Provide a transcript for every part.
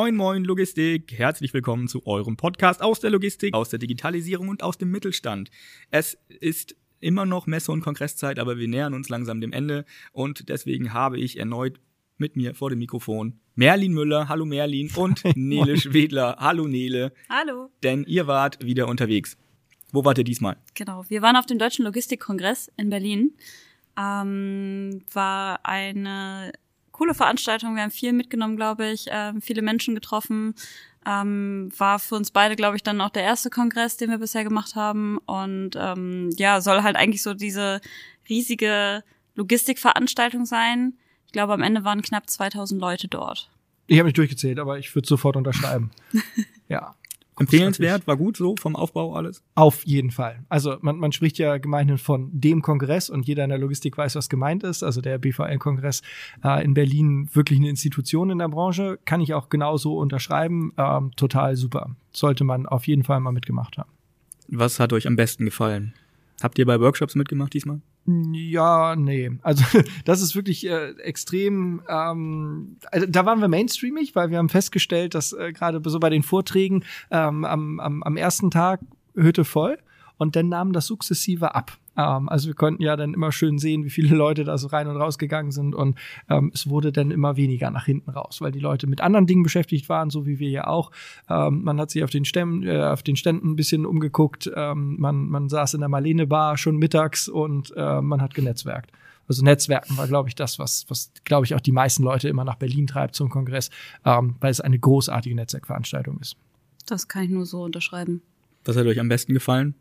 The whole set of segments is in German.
Moin, moin, Logistik. Herzlich willkommen zu eurem Podcast aus der Logistik, aus der Digitalisierung und aus dem Mittelstand. Es ist immer noch Messe- und Kongresszeit, aber wir nähern uns langsam dem Ende und deswegen habe ich erneut mit mir vor dem Mikrofon Merlin Müller, hallo Merlin, und Nele Schwedler, hallo Nele. Hallo. Denn ihr wart wieder unterwegs. Wo wart ihr diesmal? Genau, wir waren auf dem Deutschen Logistikkongress in Berlin. Ähm, war eine coole Veranstaltung. Wir haben viel mitgenommen, glaube ich, ähm, viele Menschen getroffen. Ähm, war für uns beide, glaube ich, dann auch der erste Kongress, den wir bisher gemacht haben. Und ähm, ja, soll halt eigentlich so diese riesige Logistikveranstaltung sein. Ich glaube, am Ende waren knapp 2000 Leute dort. Ich habe nicht durchgezählt, aber ich würde sofort unterschreiben. ja. Empfehlenswert, war gut so vom Aufbau alles? Auf jeden Fall. Also man, man spricht ja gemeinhin von dem Kongress und jeder in der Logistik weiß, was gemeint ist. Also der BVL-Kongress äh, in Berlin wirklich eine Institution in der Branche, kann ich auch genauso unterschreiben. Ähm, total super. Sollte man auf jeden Fall mal mitgemacht haben. Was hat euch am besten gefallen? Habt ihr bei Workshops mitgemacht diesmal? Ja, nee. Also das ist wirklich äh, extrem. Ähm, also, da waren wir mainstreamig, weil wir haben festgestellt, dass äh, gerade so bei den Vorträgen ähm, am, am, am ersten Tag Hütte voll und dann nahm das sukzessive ab. Ähm, also wir konnten ja dann immer schön sehen, wie viele Leute da so rein und raus gegangen sind und ähm, es wurde dann immer weniger nach hinten raus, weil die Leute mit anderen Dingen beschäftigt waren, so wie wir ja auch. Ähm, man hat sich auf den, Stämmen, äh, auf den Ständen ein bisschen umgeguckt, ähm, man, man saß in der Marlene Bar schon mittags und äh, man hat genetzwerkt. Also Netzwerken war, glaube ich, das, was, was glaube ich, auch die meisten Leute immer nach Berlin treibt zum Kongress, ähm, weil es eine großartige Netzwerkveranstaltung ist. Das kann ich nur so unterschreiben. Was hat euch am besten gefallen?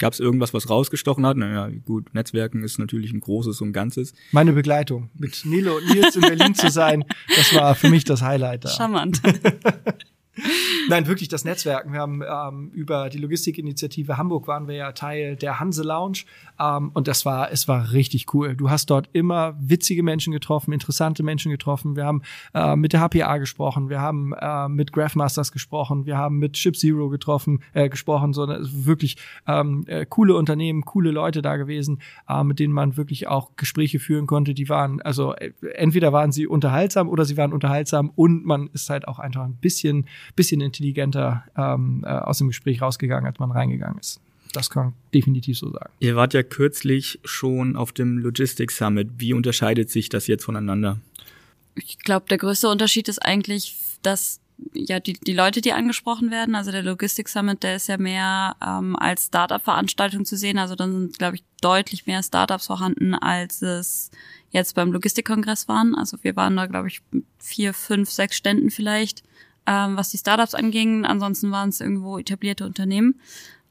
Gab es irgendwas, was rausgestochen hat? Naja, gut, Netzwerken ist natürlich ein großes und ganzes. Meine Begleitung, mit Nilo und Nils in Berlin zu sein, das war für mich das Highlight da. Charmant. Nein, wirklich das Netzwerken. Wir haben ähm, über die Logistikinitiative Hamburg waren wir ja Teil der Hanse Lounge ähm, und das war, es war richtig cool. Du hast dort immer witzige Menschen getroffen, interessante Menschen getroffen. Wir haben äh, mit der HPA gesprochen, wir haben äh, mit Graphmasters gesprochen, wir haben mit Ship Zero getroffen, äh, gesprochen, so wirklich ähm, äh, coole Unternehmen, coole Leute da gewesen, äh, mit denen man wirklich auch Gespräche führen konnte. Die waren, also äh, entweder waren sie unterhaltsam oder sie waren unterhaltsam und man ist halt auch einfach ein bisschen bisschen intelligenter ähm, äh, aus dem Gespräch rausgegangen, als man reingegangen ist. Das kann man definitiv so sagen. Ihr wart ja kürzlich schon auf dem Logistics Summit. Wie unterscheidet sich das jetzt voneinander? Ich glaube, der größte Unterschied ist eigentlich, dass ja die, die Leute, die angesprochen werden, also der Logistics Summit, der ist ja mehr ähm, als Startup-Veranstaltung zu sehen. Also dann sind, glaube ich, deutlich mehr Startups vorhanden, als es jetzt beim Logistikkongress waren. Also wir waren da, glaube ich, vier, fünf, sechs Ständen vielleicht ähm, was die Startups anging. Ansonsten waren es irgendwo etablierte Unternehmen.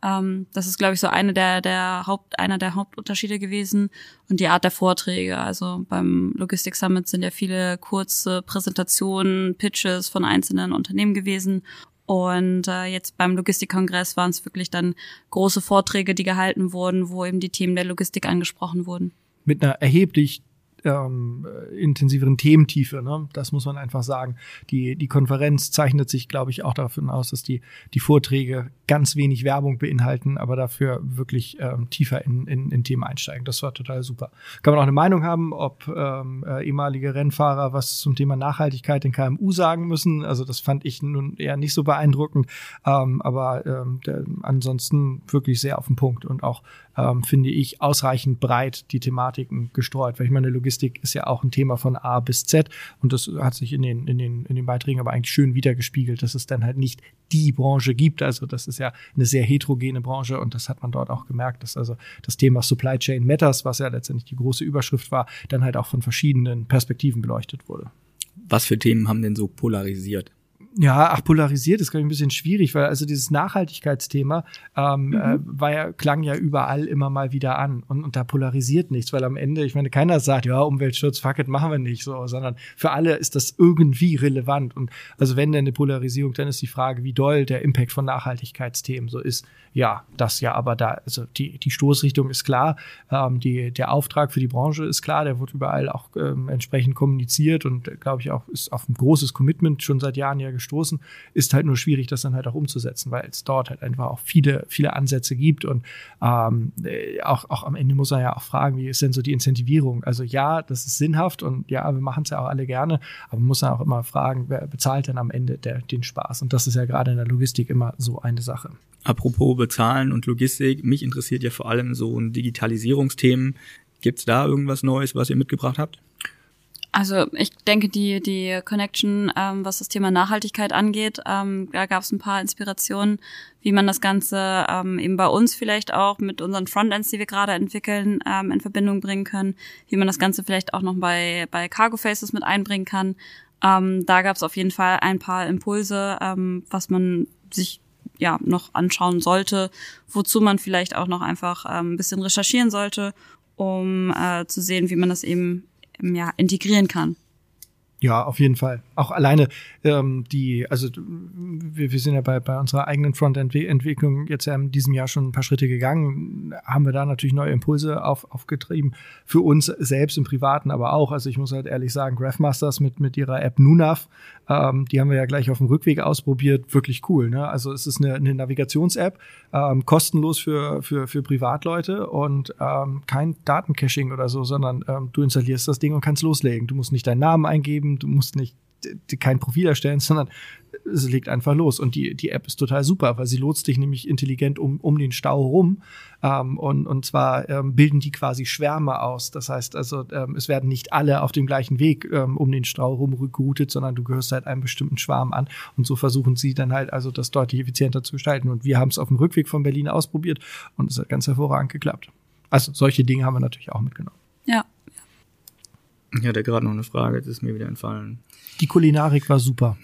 Ähm, das ist, glaube ich, so eine der, der Haupt, einer der Hauptunterschiede gewesen. Und die Art der Vorträge. Also beim Logistik Summit sind ja viele kurze Präsentationen, Pitches von einzelnen Unternehmen gewesen. Und äh, jetzt beim Logistikkongress waren es wirklich dann große Vorträge, die gehalten wurden, wo eben die Themen der Logistik angesprochen wurden. Mit einer erheblich ähm, intensiveren Thementiefe. Ne? Das muss man einfach sagen. Die, die Konferenz zeichnet sich, glaube ich, auch davon aus, dass die, die Vorträge ganz wenig Werbung beinhalten, aber dafür wirklich ähm, tiefer in, in, in Themen einsteigen. Das war total super. Kann man auch eine Meinung haben, ob ähm, äh, ehemalige Rennfahrer was zum Thema Nachhaltigkeit in KMU sagen müssen. Also das fand ich nun eher nicht so beeindruckend, ähm, aber ähm, der, ansonsten wirklich sehr auf den Punkt und auch, ähm, finde ich, ausreichend breit die Thematiken gestreut, weil ich meine, Logistik ist ja auch ein Thema von A bis Z und das hat sich in den, in den, in den Beiträgen aber eigentlich schön wiedergespiegelt, dass es dann halt nicht die Branche gibt. Also das ist ja eine sehr heterogene Branche und das hat man dort auch gemerkt, dass also das Thema Supply Chain Matters, was ja letztendlich die große Überschrift war, dann halt auch von verschiedenen Perspektiven beleuchtet wurde. Was für Themen haben denn so polarisiert? Ja, ach, polarisiert ist, glaube ich, ein bisschen schwierig, weil also dieses Nachhaltigkeitsthema ähm, mhm. äh, war ja, klang ja überall immer mal wieder an und, und da polarisiert nichts, weil am Ende, ich meine, keiner sagt, ja, Umweltschutz, fuck it, machen wir nicht so, sondern für alle ist das irgendwie relevant und also wenn denn eine Polarisierung, dann ist die Frage, wie doll der Impact von Nachhaltigkeitsthemen so ist. Ja, das ja, aber da, also die, die Stoßrichtung ist klar, ähm, die, der Auftrag für die Branche ist klar, der wird überall auch ähm, entsprechend kommuniziert und glaube ich auch ist auf ein großes Commitment schon seit Jahren ja gestoßen. Ist halt nur schwierig, das dann halt auch umzusetzen, weil es dort halt einfach auch viele, viele Ansätze gibt und ähm, äh, auch, auch am Ende muss man ja auch fragen, wie ist denn so die Incentivierung? Also ja, das ist sinnhaft und ja, wir machen es ja auch alle gerne, aber man muss dann auch immer fragen, wer bezahlt denn am Ende der, den Spaß? Und das ist ja gerade in der Logistik immer so eine Sache. Apropos Bezahlen und Logistik, mich interessiert ja vor allem so ein Digitalisierungsthemen. Gibt es da irgendwas Neues, was ihr mitgebracht habt? Also ich denke, die, die Connection, ähm, was das Thema Nachhaltigkeit angeht, ähm, da gab es ein paar Inspirationen, wie man das Ganze ähm, eben bei uns vielleicht auch mit unseren Frontends, die wir gerade entwickeln, ähm, in Verbindung bringen können, wie man das Ganze vielleicht auch noch bei, bei Cargo Faces mit einbringen kann. Ähm, da gab es auf jeden Fall ein paar Impulse, ähm, was man sich ja noch anschauen sollte, wozu man vielleicht auch noch einfach ähm, ein bisschen recherchieren sollte, um äh, zu sehen, wie man das eben ja, integrieren kann. Ja, auf jeden Fall. Auch alleine ähm, die, also wir, wir sind ja bei, bei unserer eigenen Frontend-Entwicklung jetzt ja in diesem Jahr schon ein paar Schritte gegangen, haben wir da natürlich neue Impulse auf, aufgetrieben. Für uns selbst im Privaten, aber auch. Also ich muss halt ehrlich sagen, Graphmasters mit, mit ihrer App Nunav, ähm, die haben wir ja gleich auf dem Rückweg ausprobiert. Wirklich cool. Ne? Also es ist eine, eine Navigations-App, ähm, kostenlos für, für, für Privatleute und ähm, kein Datencaching oder so, sondern ähm, du installierst das Ding und kannst loslegen. Du musst nicht deinen Namen eingeben, du musst nicht kein Profil erstellen, sondern es legt einfach los. Und die, die App ist total super, weil sie lotst dich nämlich intelligent um, um den Stau rum. Ähm, und, und zwar ähm, bilden die quasi Schwärme aus. Das heißt also, ähm, es werden nicht alle auf dem gleichen Weg ähm, um den Stau rum geroutet, sondern du gehörst halt einem bestimmten Schwarm an. Und so versuchen sie dann halt also das deutlich effizienter zu gestalten. Und wir haben es auf dem Rückweg von Berlin ausprobiert und es hat ganz hervorragend geklappt. Also solche Dinge haben wir natürlich auch mitgenommen. Ja, ich hatte gerade noch eine Frage, das ist mir wieder entfallen. Die Kulinarik war super.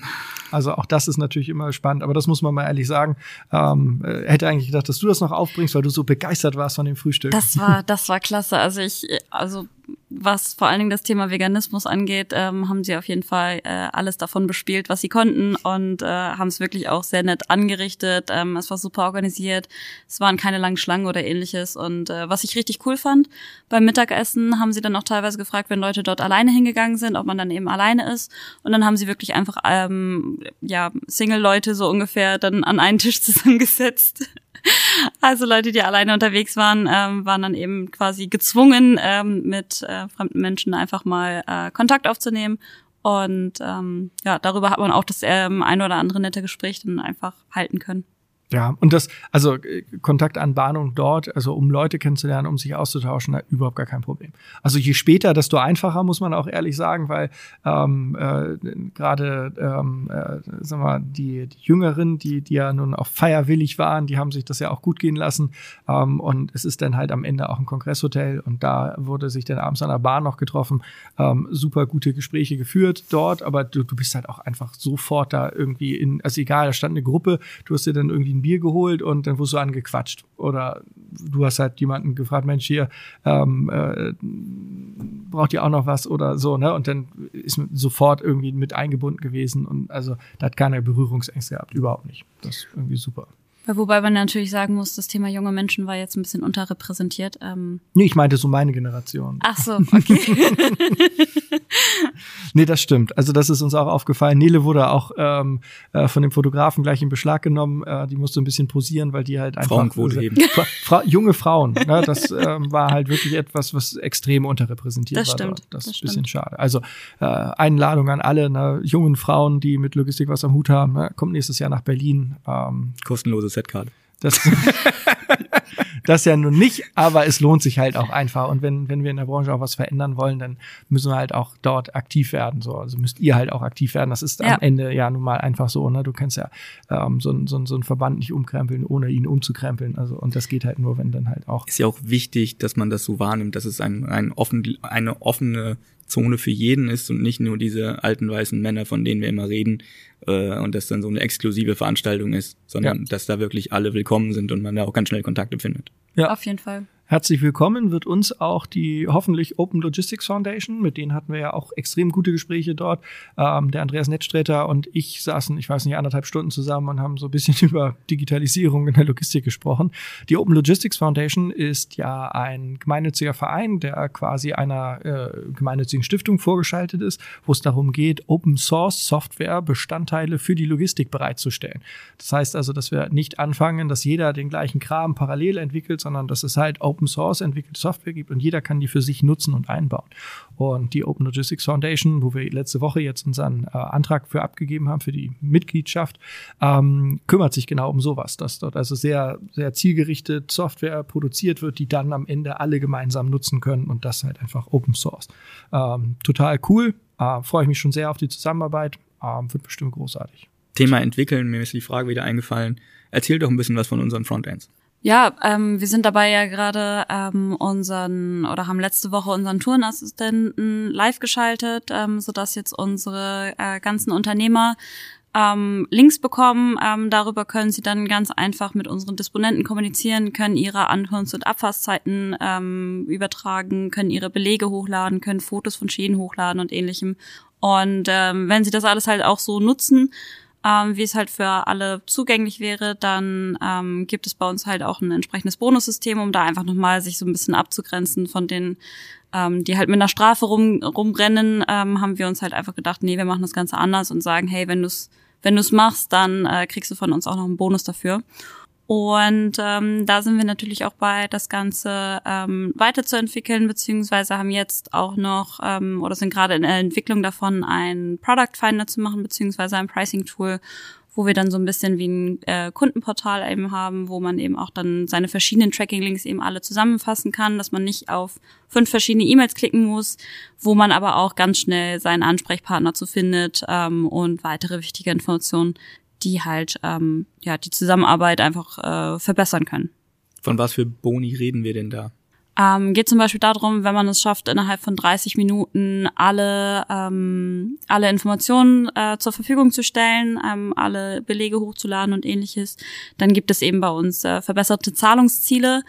Also auch das ist natürlich immer spannend, aber das muss man mal ehrlich sagen. Ähm, äh, hätte eigentlich gedacht, dass du das noch aufbringst, weil du so begeistert warst von dem Frühstück. Das war, das war klasse. Also ich, also was vor allen Dingen das Thema Veganismus angeht, ähm, haben sie auf jeden Fall äh, alles davon bespielt, was sie konnten und äh, haben es wirklich auch sehr nett angerichtet. Ähm, es war super organisiert. Es waren keine langen Schlangen oder ähnliches. Und äh, was ich richtig cool fand, beim Mittagessen haben sie dann auch teilweise gefragt, wenn Leute dort alleine hingegangen sind, ob man dann eben alleine ist. Und dann haben sie wirklich einfach ähm, ja Single-Leute so ungefähr dann an einen Tisch zusammengesetzt also Leute, die alleine unterwegs waren, ähm, waren dann eben quasi gezwungen, ähm, mit äh, fremden Menschen einfach mal äh, Kontakt aufzunehmen. Und ähm, ja, darüber hat man auch das ähm, ein oder andere nette Gespräch dann einfach halten können. Ja, und das, also äh, Kontaktanbahnung dort, also um Leute kennenzulernen, um sich auszutauschen, überhaupt gar kein Problem. Also je später, desto einfacher, muss man auch ehrlich sagen, weil ähm, äh, gerade, ähm, äh, sagen wir, die, die Jüngeren, die, die ja nun auch feierwillig waren, die haben sich das ja auch gut gehen lassen. Ähm, und es ist dann halt am Ende auch ein Kongresshotel und da wurde sich dann abends an der Bahn noch getroffen, ähm, super gute Gespräche geführt dort, aber du, du bist halt auch einfach sofort da irgendwie in, also egal, da stand eine Gruppe, du hast dir dann irgendwie ein Bier geholt und dann wurdest du angequatscht. Oder du hast halt jemanden gefragt, Mensch, hier, ähm, äh, braucht ihr auch noch was oder so, ne? Und dann ist sofort irgendwie mit eingebunden gewesen und also da hat keiner Berührungsängste gehabt, überhaupt nicht. Das ist irgendwie super. Wobei man natürlich sagen muss, das Thema junge Menschen war jetzt ein bisschen unterrepräsentiert. Ähm nee, ich meinte so meine Generation. Ach so, okay. nee, das stimmt. Also das ist uns auch aufgefallen. Nele wurde auch ähm, äh, von dem Fotografen gleich in Beschlag genommen. Äh, die musste ein bisschen posieren, weil die halt einfach Frauenquote heben. Fra Fra junge Frauen. Ne? Das ähm, war halt wirklich etwas, was extrem unterrepräsentiert das war. Stimmt. Dort. Das, das ist ein bisschen schade. Also äh, Einladung an alle ne? jungen Frauen, die mit Logistik was am Hut haben. Ne? Kommt nächstes Jahr nach Berlin. Ähm, Kostenlose Setcard. Das, das ja nun nicht, aber es lohnt sich halt auch einfach. Und wenn, wenn wir in der Branche auch was verändern wollen, dann müssen wir halt auch dort aktiv werden. So. Also müsst ihr halt auch aktiv werden. Das ist ja. am Ende ja nun mal einfach so. Ne? Du kannst ja ähm, so, so, so einen Verband nicht umkrempeln, ohne ihn umzukrempeln. Also, und das geht halt nur, wenn dann halt auch. Ist ja auch wichtig, dass man das so wahrnimmt, dass es ein, ein offen, eine offene Zone für jeden ist und nicht nur diese alten weißen Männer, von denen wir immer reden, äh, und das dann so eine exklusive Veranstaltung ist, sondern ja. dass da wirklich alle willkommen sind und man da auch ganz schnell Kontakte findet. Ja. Auf jeden Fall. Herzlich willkommen wird uns auch die hoffentlich Open Logistics Foundation, mit denen hatten wir ja auch extrem gute Gespräche dort. Ähm, der Andreas Nettsträter und ich saßen, ich weiß nicht, anderthalb Stunden zusammen und haben so ein bisschen über Digitalisierung in der Logistik gesprochen. Die Open Logistics Foundation ist ja ein gemeinnütziger Verein, der quasi einer äh, gemeinnützigen Stiftung vorgeschaltet ist, wo es darum geht, Open Source Software Bestandteile für die Logistik bereitzustellen. Das heißt also, dass wir nicht anfangen, dass jeder den gleichen Kram parallel entwickelt, sondern dass es halt Open Source entwickelte Software gibt und jeder kann die für sich nutzen und einbauen. Und die Open Logistics Foundation, wo wir letzte Woche jetzt unseren äh, Antrag für abgegeben haben, für die Mitgliedschaft, ähm, kümmert sich genau um sowas, dass dort also sehr, sehr zielgerichtet Software produziert wird, die dann am Ende alle gemeinsam nutzen können und das halt einfach Open Source. Ähm, total cool. Äh, Freue ich mich schon sehr auf die Zusammenarbeit. Ähm, wird bestimmt großartig. Thema entwickeln, mir ist die Frage wieder eingefallen. Erzähl doch ein bisschen was von unseren Frontends. Ja, ähm, wir sind dabei ja gerade ähm, unseren oder haben letzte Woche unseren Tourenassistenten live geschaltet, ähm, sodass jetzt unsere äh, ganzen Unternehmer ähm, Links bekommen. Ähm, darüber können sie dann ganz einfach mit unseren Disponenten kommunizieren, können ihre Ankunfts- und Abfahrtszeiten ähm, übertragen, können ihre Belege hochladen, können Fotos von Schäden hochladen und ähnlichem. Und ähm, wenn sie das alles halt auch so nutzen, ähm, wie es halt für alle zugänglich wäre, dann ähm, gibt es bei uns halt auch ein entsprechendes Bonussystem, um da einfach nochmal sich so ein bisschen abzugrenzen von den, ähm, die halt mit einer Strafe rum, rumrennen, ähm, haben wir uns halt einfach gedacht, nee, wir machen das Ganze anders und sagen, hey, wenn du es wenn du's machst, dann äh, kriegst du von uns auch noch einen Bonus dafür. Und ähm, da sind wir natürlich auch bei, das Ganze ähm, weiterzuentwickeln, beziehungsweise haben jetzt auch noch ähm, oder sind gerade in der Entwicklung davon, ein Product Finder zu machen, beziehungsweise ein Pricing Tool, wo wir dann so ein bisschen wie ein äh, Kundenportal eben haben, wo man eben auch dann seine verschiedenen Tracking-Links eben alle zusammenfassen kann, dass man nicht auf fünf verschiedene E-Mails klicken muss, wo man aber auch ganz schnell seinen Ansprechpartner zu findet ähm, und weitere wichtige Informationen, die halt ähm, ja die Zusammenarbeit einfach äh, verbessern können. Von was für Boni reden wir denn da? Ähm, geht zum Beispiel darum, wenn man es schafft, innerhalb von 30 Minuten alle, ähm, alle Informationen äh, zur Verfügung zu stellen, ähm, alle Belege hochzuladen und ähnliches, dann gibt es eben bei uns äh, verbesserte Zahlungsziele.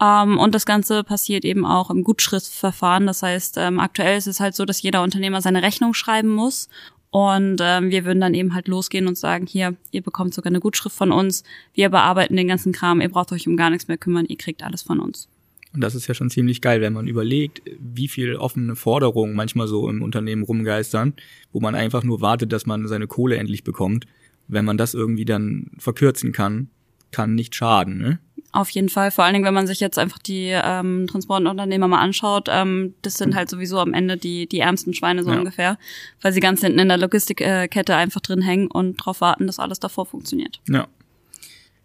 Ähm, und das Ganze passiert eben auch im Gutschriftverfahren. Das heißt, ähm, aktuell ist es halt so, dass jeder Unternehmer seine Rechnung schreiben muss. Und ähm, wir würden dann eben halt losgehen und sagen, hier, ihr bekommt sogar eine Gutschrift von uns, wir bearbeiten den ganzen Kram, ihr braucht euch um gar nichts mehr kümmern, ihr kriegt alles von uns. Und das ist ja schon ziemlich geil, wenn man überlegt, wie viel offene Forderungen manchmal so im Unternehmen rumgeistern, wo man einfach nur wartet, dass man seine Kohle endlich bekommt. Wenn man das irgendwie dann verkürzen kann, kann nicht schaden, ne? Auf jeden Fall, vor allen Dingen, wenn man sich jetzt einfach die ähm, Transportunternehmer mal anschaut, ähm, das sind halt sowieso am Ende die, die ärmsten Schweine so ja. ungefähr, weil sie ganz hinten in der Logistikkette einfach drin hängen und darauf warten, dass alles davor funktioniert. Ja.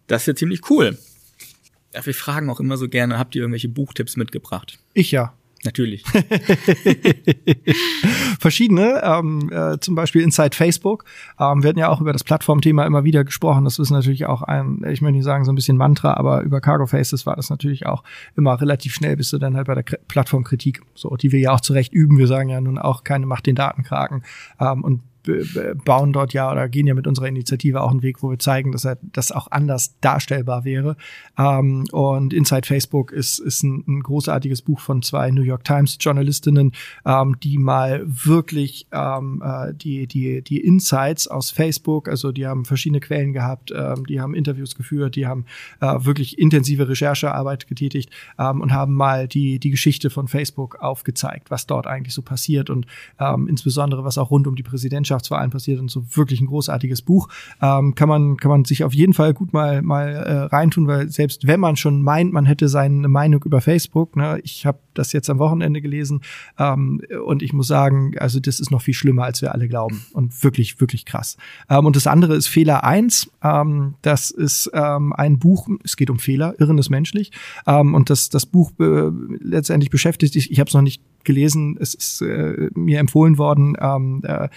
Das ist ja ziemlich cool. Ja, wir fragen auch immer so gerne, habt ihr irgendwelche Buchtipps mitgebracht? Ich ja. Natürlich. Verschiedene, ähm, äh, zum Beispiel Inside Facebook. Ähm, wir hatten ja auch über das Plattformthema immer wieder gesprochen. Das ist natürlich auch ein, ich möchte nicht sagen so ein bisschen Mantra, aber über Cargo Faces war das natürlich auch immer relativ schnell, bist du dann halt bei der K Plattformkritik, so die wir ja auch zurecht üben. Wir sagen ja nun auch keine Macht den Datenkragen. Ähm, und bauen dort ja oder gehen ja mit unserer Initiative auch einen Weg, wo wir zeigen, dass er das auch anders darstellbar wäre. Ähm, und Inside Facebook ist, ist ein, ein, großartiges Buch von zwei New York Times Journalistinnen, ähm, die mal wirklich ähm, äh, die, die, die Insights aus Facebook, also die haben verschiedene Quellen gehabt, ähm, die haben Interviews geführt, die haben äh, wirklich intensive Recherchearbeit getätigt ähm, und haben mal die, die Geschichte von Facebook aufgezeigt, was dort eigentlich so passiert und ähm, insbesondere was auch rund um die Präsidentschaft Wirtschaftsverein passiert und so wirklich ein großartiges Buch. Ähm, kann man kann man sich auf jeden Fall gut mal mal äh, reintun, weil selbst wenn man schon meint, man hätte seine Meinung über Facebook, ne, ich habe das jetzt am Wochenende gelesen ähm, und ich muss sagen, also das ist noch viel schlimmer, als wir alle glauben und wirklich wirklich krass. Ähm, und das andere ist Fehler 1. Ähm, das ist ähm, ein Buch, es geht um Fehler, Irren ist menschlich. Ähm, und das das Buch äh, letztendlich beschäftigt sich, ich habe es noch nicht gelesen, es ist äh, mir empfohlen worden, ähm, äh,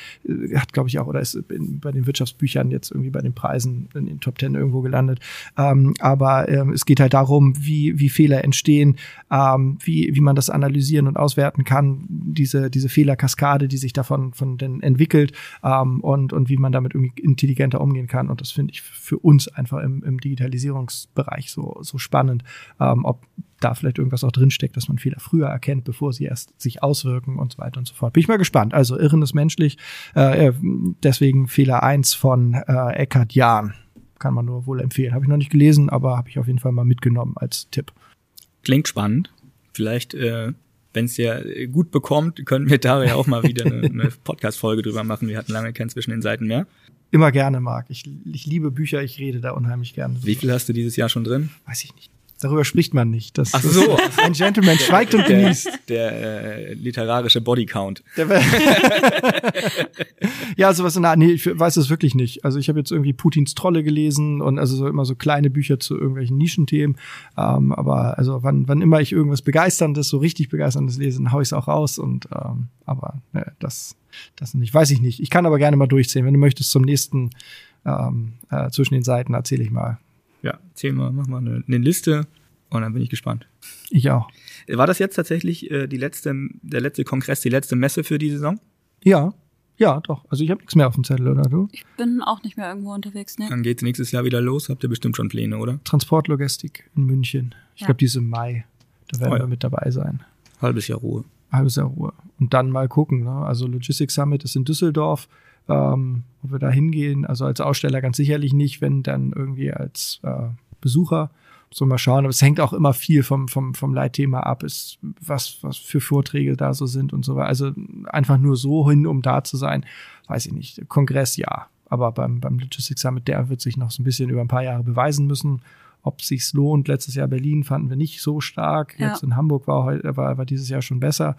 hat glaube ich auch, oder ist in, bei den Wirtschaftsbüchern jetzt irgendwie bei den Preisen in den Top Ten irgendwo gelandet. Ähm, aber ähm, es geht halt darum, wie, wie Fehler entstehen, ähm, wie, wie man das analysieren und auswerten kann, diese, diese Fehlerkaskade, die sich davon von den entwickelt ähm, und, und wie man damit irgendwie intelligenter umgehen kann. Und das finde ich für uns einfach im, im Digitalisierungsbereich so, so spannend, ähm, ob da vielleicht irgendwas auch drinsteckt, dass man Fehler früher erkennt, bevor sie erst sich auswirken und so weiter und so fort. Bin ich mal gespannt. Also Irren ist menschlich. Äh, deswegen Fehler eins von äh, Eckhard Jahn. Kann man nur wohl empfehlen. Habe ich noch nicht gelesen, aber habe ich auf jeden Fall mal mitgenommen als Tipp. Klingt spannend. Vielleicht, äh, wenn es ja gut bekommt, können wir da ja auch mal wieder eine, eine Podcast-Folge drüber machen. Wir hatten lange kein zwischen den Seiten mehr. Immer gerne, Marc. Ich, ich liebe Bücher, ich rede da unheimlich gerne. Wie viel hast du dieses Jahr schon drin? Weiß ich nicht. Darüber spricht man nicht. Das Ach so. ein Gentleman schweigt und Der, genießt. der äh, literarische Bodycount. Der ja, sowas in der Art. Nee, ich weiß es wirklich nicht. Also ich habe jetzt irgendwie Putins Trolle gelesen und also so immer so kleine Bücher zu irgendwelchen Nischenthemen. Ähm, aber also wann, wann immer ich irgendwas Begeisterndes, so richtig Begeisterndes lese, dann hau ich es auch raus. Und ähm, aber ne, das, das nicht. Weiß ich nicht. Ich kann aber gerne mal durchzählen. Wenn du möchtest, zum nächsten ähm, äh, zwischen den Seiten erzähle ich mal. Ja, zähl mal, mach mal eine, eine Liste und dann bin ich gespannt. Ich auch. War das jetzt tatsächlich äh, die letzte, der letzte Kongress, die letzte Messe für die Saison? Ja, ja, doch. Also ich habe nichts mehr auf dem Zettel, oder du? Ich bin auch nicht mehr irgendwo unterwegs, ne? Dann geht's nächstes Jahr wieder los. Habt ihr bestimmt schon Pläne, oder? Transportlogistik in München. Ich Ja. glaube, die ist im Mai. Da werden Oh ja. wir mit dabei sein. Halbes Jahr Ruhe. halbes Jahr Ruhe. Und dann mal gucken. Ne? Also Logistics Summit ist in Düsseldorf. Ähm, ob wir da hingehen, also als Aussteller ganz sicherlich nicht, wenn dann irgendwie als äh, Besucher. So mal schauen. Aber es hängt auch immer viel vom, vom, vom Leitthema ab, ist, was, was für Vorträge da so sind und so weiter. Also einfach nur so hin, um da zu sein, weiß ich nicht. Kongress ja. Aber beim, beim Logistics Summit, der wird sich noch so ein bisschen über ein paar Jahre beweisen müssen, ob sich's lohnt. Letztes Jahr Berlin fanden wir nicht so stark. Ja. Jetzt in Hamburg war, war, war dieses Jahr schon besser.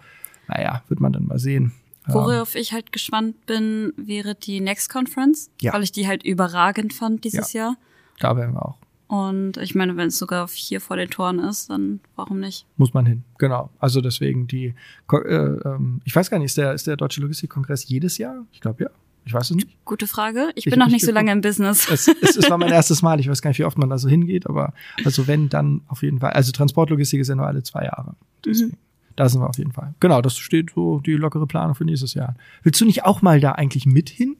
Naja, wird man dann mal sehen. Worauf ich halt gespannt bin, wäre die Next Conference, Ja. weil ich die halt überragend fand dieses Jahr. da werden wir auch. Und ich meine, wenn es sogar hier vor den Toren ist, dann warum nicht? Muss man hin. Genau. Also deswegen die, äh, ähm, ich weiß gar nicht, ist der, ist der Deutsche Logistikkongress jedes Jahr? Ich glaube ja. Ich weiß es nicht. Gute Frage. Ich, Ich bin noch nicht so lange im Business. Es, es, es war mein erstes Mal. Ich weiß gar nicht, wie oft man da so hingeht, aber also wenn, dann auf jeden Fall. Also Transportlogistik ist ja nur alle zwei Jahre. Deswegen. Da sind wir auf jeden Fall. Genau, das steht so die lockere Planung für nächstes Jahr. Willst du nicht auch mal da eigentlich mit hin?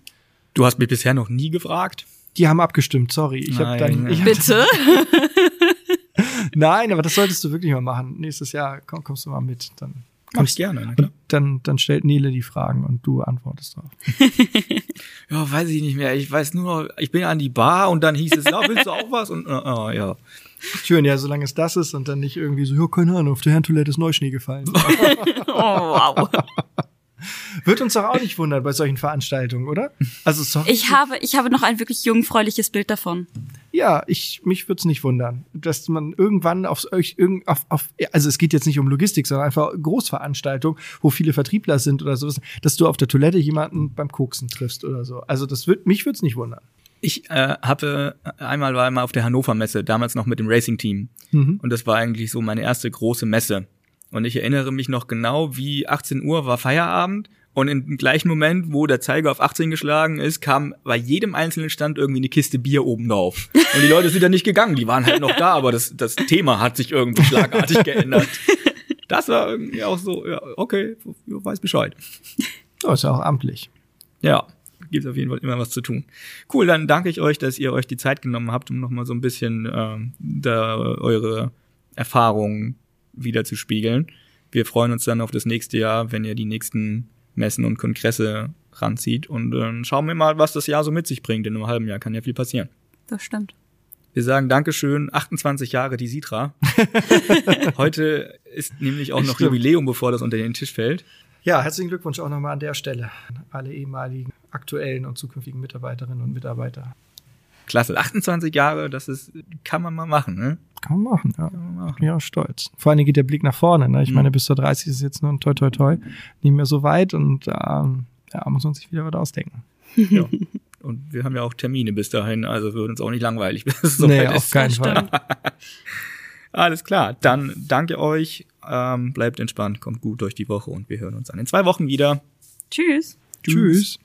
Du hast mich bisher noch nie gefragt. Die haben abgestimmt, sorry. Ich habe Nein, dann, ich hab, Bitte? nein, aber das solltest du wirklich mal machen. Nächstes Jahr komm, kommst du mal mit. Dann, Mach ich gerne, na klar. dann, dann stellt Nele die Fragen und du antwortest drauf. Ja, weiß ich nicht mehr. Ich weiß nur noch, ich bin an die Bar und dann hieß es, ja, willst du auch was? Und äh, äh, ja. Schön, ja, solange es das ist und dann nicht irgendwie so, ja, keine Ahnung, auf der Herrentoilette ist Neuschnee gefallen. Oh, wow. Wird uns doch auch nicht wundern bei solchen Veranstaltungen, oder? Also sorry. Ich habe, ich habe noch ein wirklich jungfräuliches Bild davon. Ja, ich, mich würde es nicht wundern, dass man irgendwann auf euch irgend auf, auf also es geht jetzt nicht um Logistik, sondern einfach Großveranstaltung, wo viele Vertriebler sind oder sowas, dass du auf der Toilette jemanden beim Koksen triffst oder so. Also das wird mich würde es nicht wundern. Ich äh, habe einmal war mal auf der Hannover Messe, damals noch mit dem Racing Team. Mhm. Und das war eigentlich so meine erste große Messe. Und ich erinnere mich noch genau, wie 18 Uhr war Feierabend. Und im gleichen Moment, wo der Zeiger auf 18 geschlagen ist, kam bei jedem einzelnen Stand irgendwie eine Kiste Bier oben drauf. Und die Leute sind ja nicht gegangen, die waren halt noch da, aber das, das Thema hat sich irgendwie schlagartig geändert. Das war irgendwie auch so, ja, okay, weiß Bescheid. Oh, ist ja auch amtlich. Ja, gibt auf jeden Fall immer was zu tun. Cool, dann danke ich euch, dass ihr euch die Zeit genommen habt, um nochmal so ein bisschen ähm, da eure Erfahrungen wieder zu spiegeln. Wir freuen uns dann auf das nächste Jahr, wenn ihr die nächsten Messen und Kongresse ranzieht und dann schauen wir mal, was das Jahr so mit sich bringt. In einem halben Jahr kann ja viel passieren. Das stimmt. Wir sagen Dankeschön, 28 Jahre die Sitra. Heute ist nämlich auch noch Stimmt. Jubiläum, bevor das unter den Tisch fällt. Ja, herzlichen Glückwunsch auch nochmal an der Stelle. an Alle ehemaligen, aktuellen und zukünftigen Mitarbeiterinnen und Mitarbeiter. Klasse, 28 Jahre, das ist, kann man mal machen, ne? Kann man machen, ja. Kann man machen. Bin ja auch stolz. Vor allen Dingen geht der Blick nach vorne. Ne? Ich Mhm. meine, bis zur 30 ist jetzt nur ein toi toi toi. Nicht mehr so weit und ähm, ja, muss man sich wieder was ausdenken. Ja. Und wir haben ja auch Termine bis dahin, also wird uns auch nicht langweilig. bis es nee, soweit auf ist. keinen Fall. Alles klar, dann danke euch, ähm, bleibt entspannt, kommt gut durch die Woche und wir hören uns dann in zwei Wochen wieder. Tschüss. Tschüss. Tschüss.